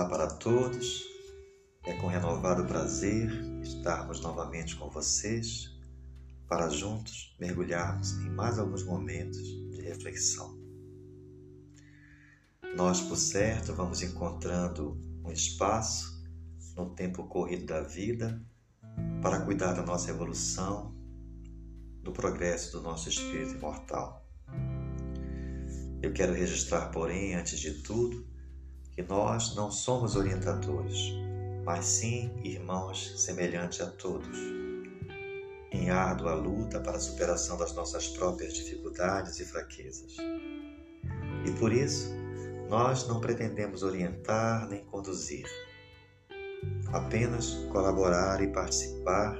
Olá para todos. É com renovado prazer estarmos novamente com vocês para juntos mergulharmos em mais alguns momentos de reflexão. Nós, por certo, vamos encontrando um espaço no tempo corrido da vida para cuidar da nossa evolução, do progresso do nosso espírito imortal. Eu quero registrar, porém, antes de tudo, que nós não somos orientadores, mas sim irmãos semelhantes a todos, em árdua luta para a superação das nossas próprias dificuldades e fraquezas. E por isso, nós não pretendemos orientar nem conduzir, apenas colaborar e participar,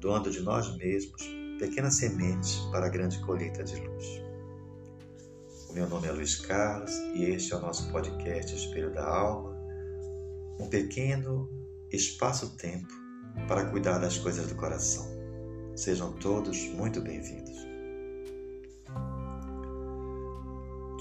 doando de nós mesmos pequenas sementes para a grande colheita de luz. Meu nome é Luiz Carlos e este é o nosso podcast Espelho da Alma, um pequeno espaço-tempo para cuidar das coisas do coração. Sejam todos muito bem-vindos.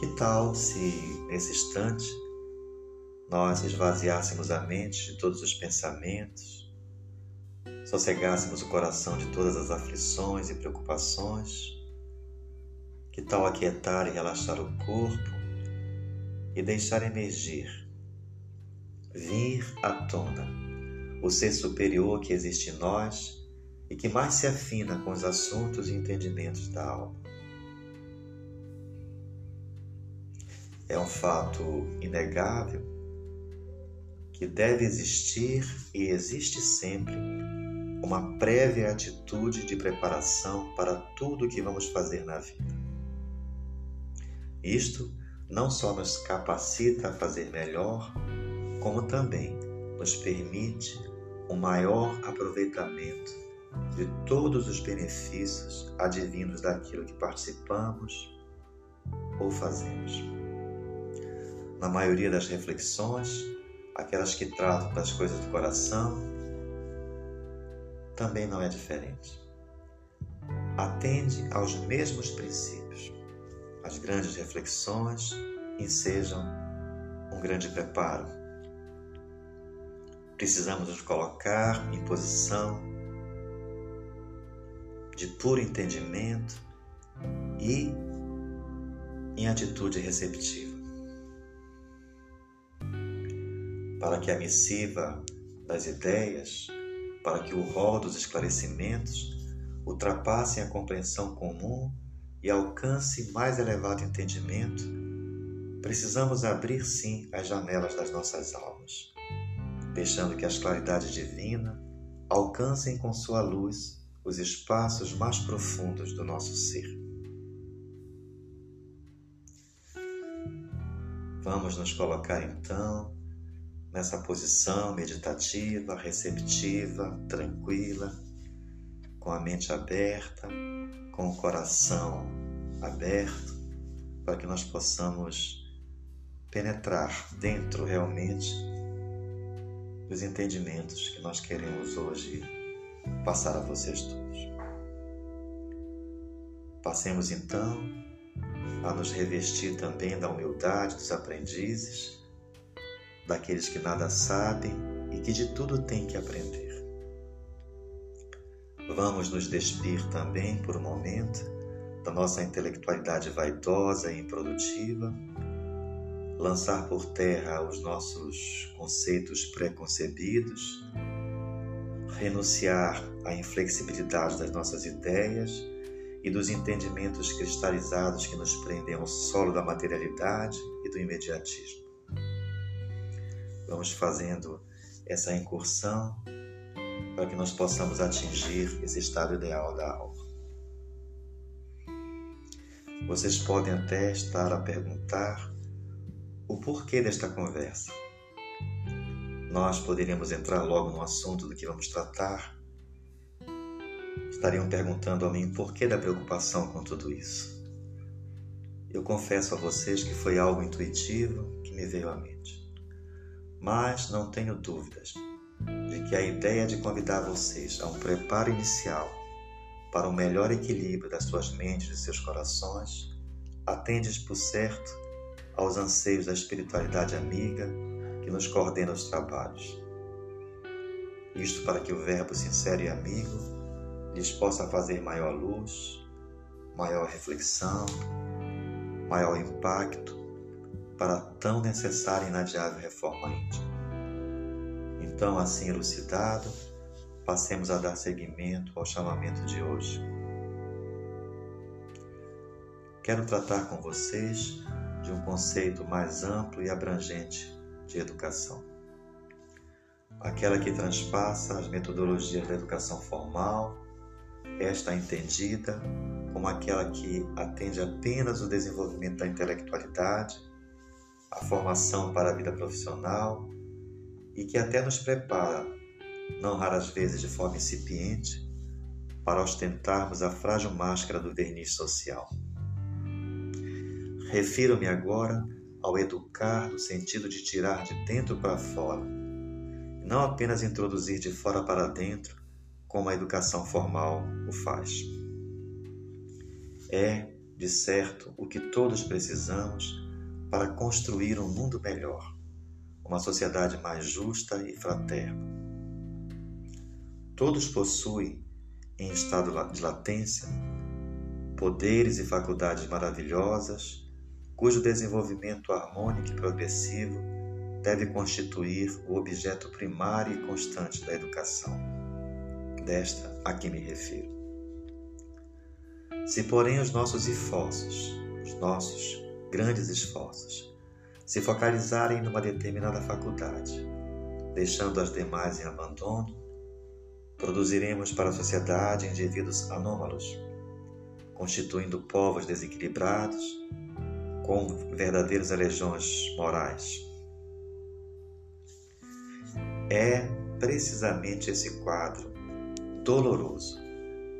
Que tal se, nesse instante, nós esvaziássemos a mente de todos os pensamentos, sossegássemos o coração de todas as aflições e preocupações que tal aquietar e relaxar o corpo e deixar emergir, vir à tona, o ser superior que existe em nós e que mais se afina com os assuntos e entendimentos da alma. É um fato inegável que deve existir e existe sempre uma prévia atitude de preparação para tudo o que vamos fazer na vida. Isto não só nos capacita a fazer melhor, como também nos permite um maior aproveitamento de todos os benefícios advindos daquilo que participamos ou fazemos. Na maioria das reflexões, aquelas que tratam das coisas do coração, também não é diferente. Atende aos mesmos princípios as grandes reflexões ensejam um grande preparo. Precisamos nos colocar em posição de puro entendimento e em atitude receptiva. Para que a missiva das ideias, para que o rol dos esclarecimentos ultrapassem a compreensão comum e alcance mais elevado entendimento, precisamos abrir sim as janelas das nossas almas, deixando que as claridades divinas alcancem com sua luz os espaços mais profundos do nosso ser. Vamos nos colocar então nessa posição meditativa, receptiva, tranquila, com a mente aberta com o coração aberto para que nós possamos penetrar dentro realmente dos entendimentos que nós queremos hoje passar a vocês todos. Passemos então a nos revestir também da humildade dos aprendizes, daqueles que nada sabem e que de tudo têm que aprender. Vamos nos despir também por um momento da nossa intelectualidade vaidosa e improdutiva, lançar por terra os nossos conceitos preconcebidos, renunciar à inflexibilidade das nossas ideias e dos entendimentos cristalizados que nos prendem ao solo da materialidade e do imediatismo. Vamos fazendo essa incursão para que nós possamos atingir esse estado ideal da alma. Vocês podem até estar a perguntar o porquê desta conversa. Nós poderíamos entrar logo no assunto do que vamos tratar. Estariam perguntando a mim por que da preocupação com tudo isso. Eu confesso a vocês que foi algo intuitivo que me veio à mente. Mas não tenho dúvidas de que a ideia de convidar vocês a um preparo inicial para o melhor equilíbrio das suas mentes e seus corações atende, por certo, aos anseios da espiritualidade amiga que nos coordena os trabalhos. Isto para que o Verbo sincero e amigo lhes possa fazer maior luz, maior reflexão, maior impacto para a tão necessária e inadiável reforma íntima. Então, assim elucidado, passemos a dar seguimento ao chamamento de hoje. Quero tratar com vocês de um conceito mais amplo e abrangente de educação. Aquela que transpassa as metodologias da educação formal, esta entendida como aquela que atende apenas o desenvolvimento da intelectualidade, a formação para a vida profissional e que até nos prepara, não raras vezes de forma incipiente, para ostentarmos a frágil máscara do verniz social. Refiro-me agora ao educar no sentido de tirar de dentro para fora, não apenas introduzir de fora para dentro, como a educação formal o faz. É, de certo, o que todos precisamos para construir um mundo melhor, uma sociedade mais justa e fraterna. Todos possuem, em estado de latência, poderes e faculdades maravilhosas, cujo desenvolvimento harmônico e progressivo deve constituir o objeto primário e constante da educação. Desta a que me refiro. Se, porém, os nossos esforços, os nossos grandes esforços, se focalizarem numa determinada faculdade, deixando as demais em abandono, produziremos para a sociedade indivíduos anômalos, constituindo povos desequilibrados, com verdadeiras legiões morais. É precisamente esse quadro doloroso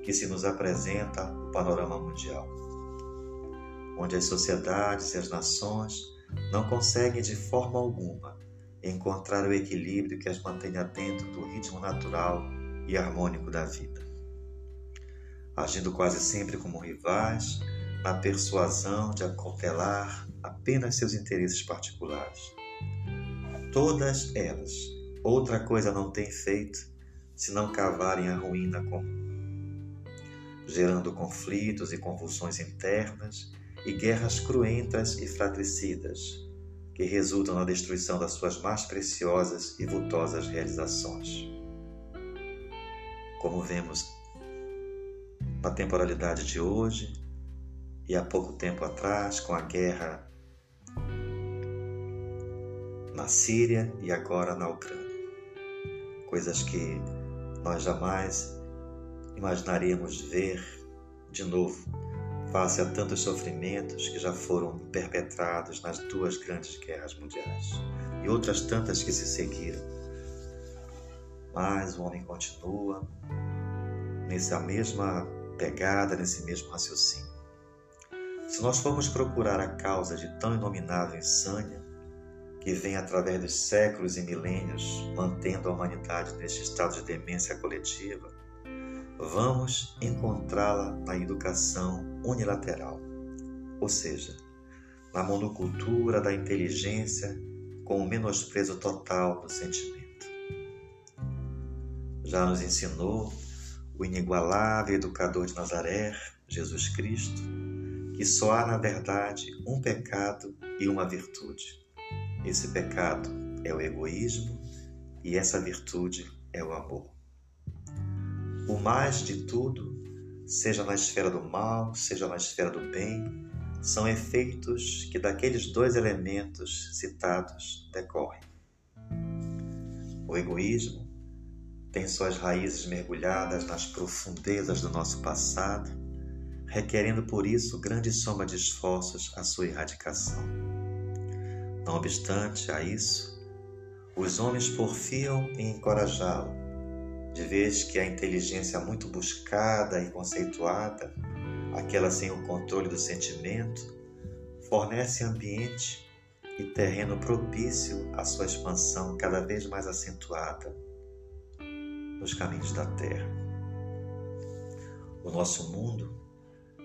que se nos apresenta o panorama mundial, onde as sociedades e as nações não conseguem de forma alguma encontrar o equilíbrio que as mantenha dentro do ritmo natural e harmônico da vida, agindo quase sempre como rivais na persuasão de acautelar apenas seus interesses particulares. Todas elas, outra coisa não têm feito senão cavarem a ruína comum gerando conflitos e convulsões internas e guerras cruentas e fratricidas, que resultam na destruição das suas mais preciosas e vultosas realizações. Como vemos na temporalidade de hoje e há pouco tempo atrás, com a guerra na Síria e agora na Ucrânia. Coisas que nós jamais imaginaríamos ver de novo, face a tantos sofrimentos que já foram perpetrados nas duas grandes guerras mundiais e outras tantas que se seguiram. Mas o homem continua nessa mesma pegada, nesse mesmo raciocínio. Se nós formos procurar a causa de tão inominável insânia, que vem através dos séculos e milênios mantendo a humanidade neste estado de demência coletiva, vamos encontrá-la na educação unilateral, ou seja, na monocultura da inteligência com o menosprezo total do sentimento. Já nos ensinou o inigualável educador de Nazaré, Jesus Cristo, que só há na verdade um pecado e uma virtude. Esse pecado é o egoísmo e essa virtude é o amor. O mais de tudo, seja na esfera do mal, seja na esfera do bem, são efeitos que daqueles dois elementos citados decorrem. O egoísmo tem suas raízes mergulhadas nas profundezas do nosso passado, requerendo por isso grande soma de esforços à sua erradicação. Não obstante a isso, os homens porfiam em encorajá-lo, de vez que a inteligência muito buscada e conceituada, aquela sem o controle do sentimento, fornece ambiente e terreno propício à sua expansão cada vez mais acentuada nos caminhos da Terra. O nosso mundo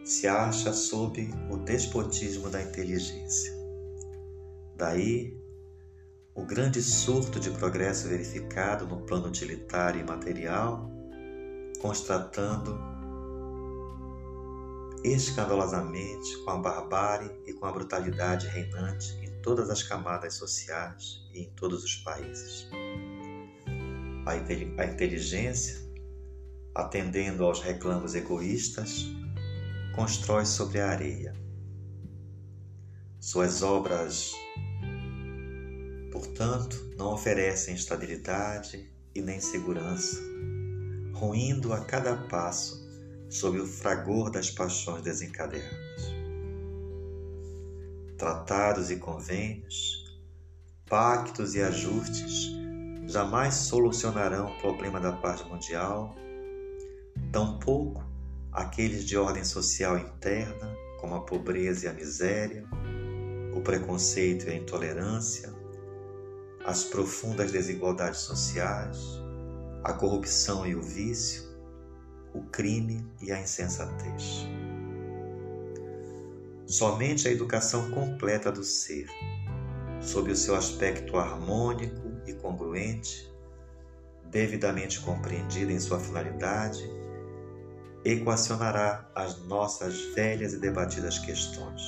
se acha sob o despotismo da inteligência. Daí o grande surto de progresso verificado no plano utilitário e material, constatando escandalosamente com a barbárie e com a brutalidade reinante em todas as camadas sociais e em todos os países. A inteligência, atendendo aos reclamos egoístas, constrói sobre a areia. Suas obras, portanto, não oferecem estabilidade e nem segurança, ruindo a cada passo sob o fragor das paixões desencadeadas. Tratados e convênios, pactos e ajustes jamais solucionarão o problema da paz mundial, tampouco aqueles de ordem social interna, como a pobreza e a miséria, o preconceito e a intolerância, as profundas desigualdades sociais, a corrupção e o vício, o crime e a insensatez. Somente a educação completa do ser, sob o seu aspecto harmônico e congruente, devidamente compreendida em sua finalidade, equacionará as nossas velhas e debatidas questões.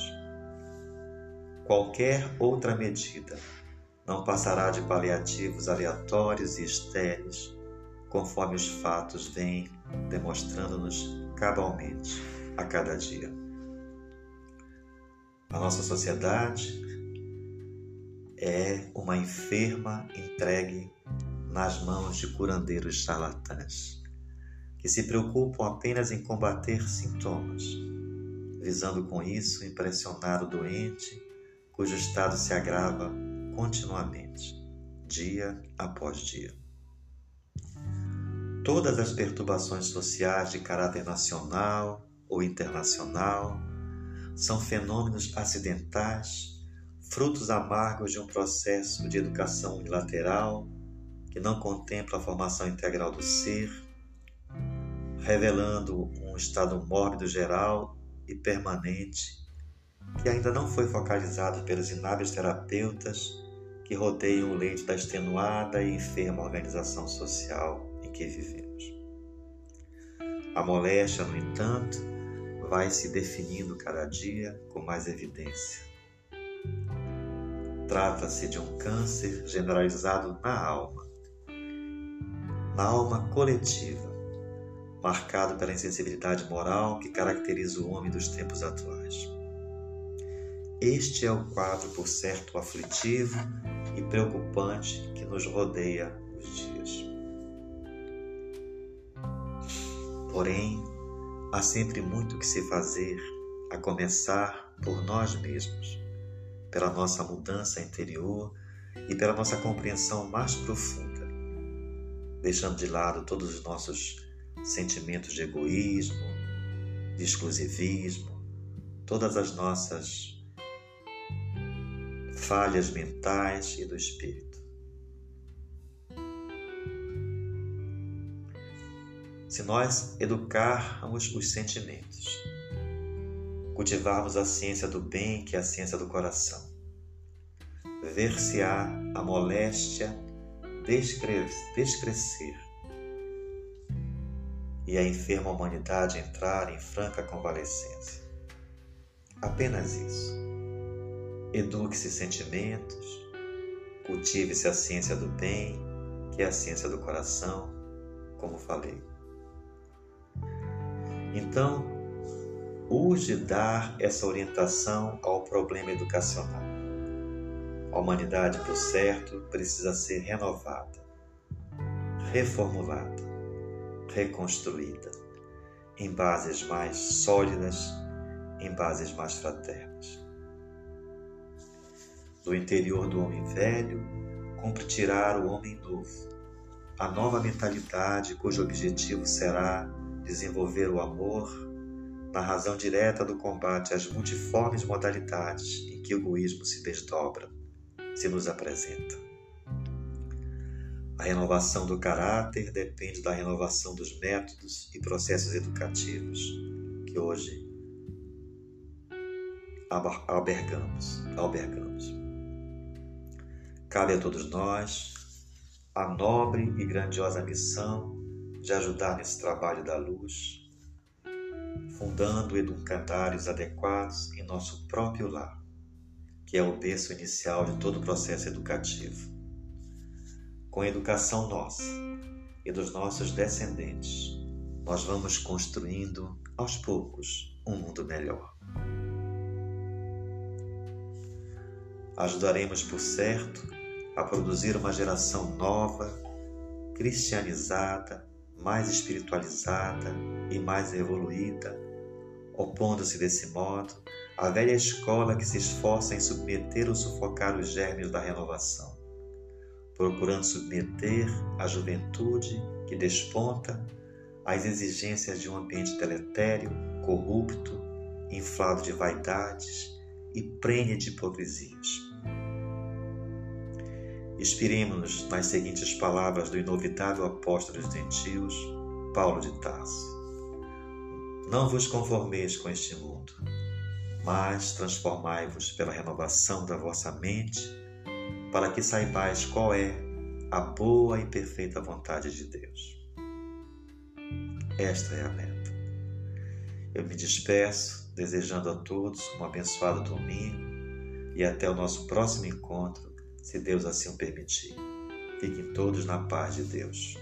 Qualquer outra medida não passará de paliativos aleatórios e estéreis conforme os fatos vêm demonstrando-nos cabalmente a cada dia. A nossa sociedade é uma enferma entregue nas mãos de curandeiros charlatãs, que se preocupam apenas em combater sintomas, visando com isso impressionar o doente, cujo estado se agrava continuamente, dia após dia. Todas as perturbações sociais de caráter nacional ou internacional são fenômenos acidentais, frutos amargos de um processo de educação unilateral que não contempla a formação integral do ser, revelando um estado mórbido geral e permanente que ainda não foi focalizado pelos inábeis terapeutas que rodeiam o leito da extenuada e enferma organização social que vivemos. A moléstia, no entanto, vai se definindo cada dia com mais evidência. Trata-se de um câncer generalizado na alma, na alma coletiva, marcado pela insensibilidade moral que caracteriza o homem dos tempos atuais. Este é o quadro, por certo, aflitivo e preocupante que nos rodeia os dias. Porém, há sempre muito que se fazer, a começar por nós mesmos, pela nossa mudança interior e pela nossa compreensão mais profunda, deixando de lado todos os nossos sentimentos de egoísmo, de exclusivismo, todas as nossas falhas mentais e do espírito. se nós educarmos os sentimentos, cultivarmos a ciência do bem, que é a ciência do coração, ver-se-á a moléstia descrescer e a enferma humanidade entrar em franca convalescência. Apenas isso. Eduque-se sentimentos, cultive-se a ciência do bem, que é a ciência do coração, como falei. Então, urge dar essa orientação ao problema educacional. A humanidade, por certo, precisa ser renovada, reformulada, reconstruída, em bases mais sólidas, em bases mais fraternas. Do interior do homem velho, cumpre tirar o homem novo, a nova mentalidade cujo objetivo será desenvolver o amor na razão direta do combate às multiformes modalidades em que o egoísmo se desdobra, se nos apresenta. A renovação do caráter depende da renovação dos métodos e processos educativos que hoje albergamos. albergamos. Cabe a todos nós a nobre e grandiosa missão de ajudar nesse trabalho da luz, fundando educandários adequados em nosso próprio lar, que é o berço inicial de todo o processo educativo. Com a educação nossa e dos nossos descendentes, nós vamos construindo aos poucos um mundo melhor. Ajudaremos, por certo, a produzir uma geração nova, cristianizada, mais espiritualizada e mais evoluída, opondo-se desse modo à velha escola que se esforça em submeter ou sufocar os germes da renovação, procurando submeter a juventude que desponta às exigências de um ambiente deletério, corrupto, inflado de vaidades e prenhe de hipocrisias. Inspiremos-nos nas seguintes palavras do inovitável apóstolo dos gentios, Paulo de Tarso. Não vos conformeis com este mundo, mas transformai-vos pela renovação da vossa mente, para que saibais qual é a boa e perfeita vontade de Deus. Esta é a meta. Eu me despeço, desejando a todos um abençoado domingo e até o nosso próximo encontro se Deus assim o permitir. Fiquem todos na paz de Deus.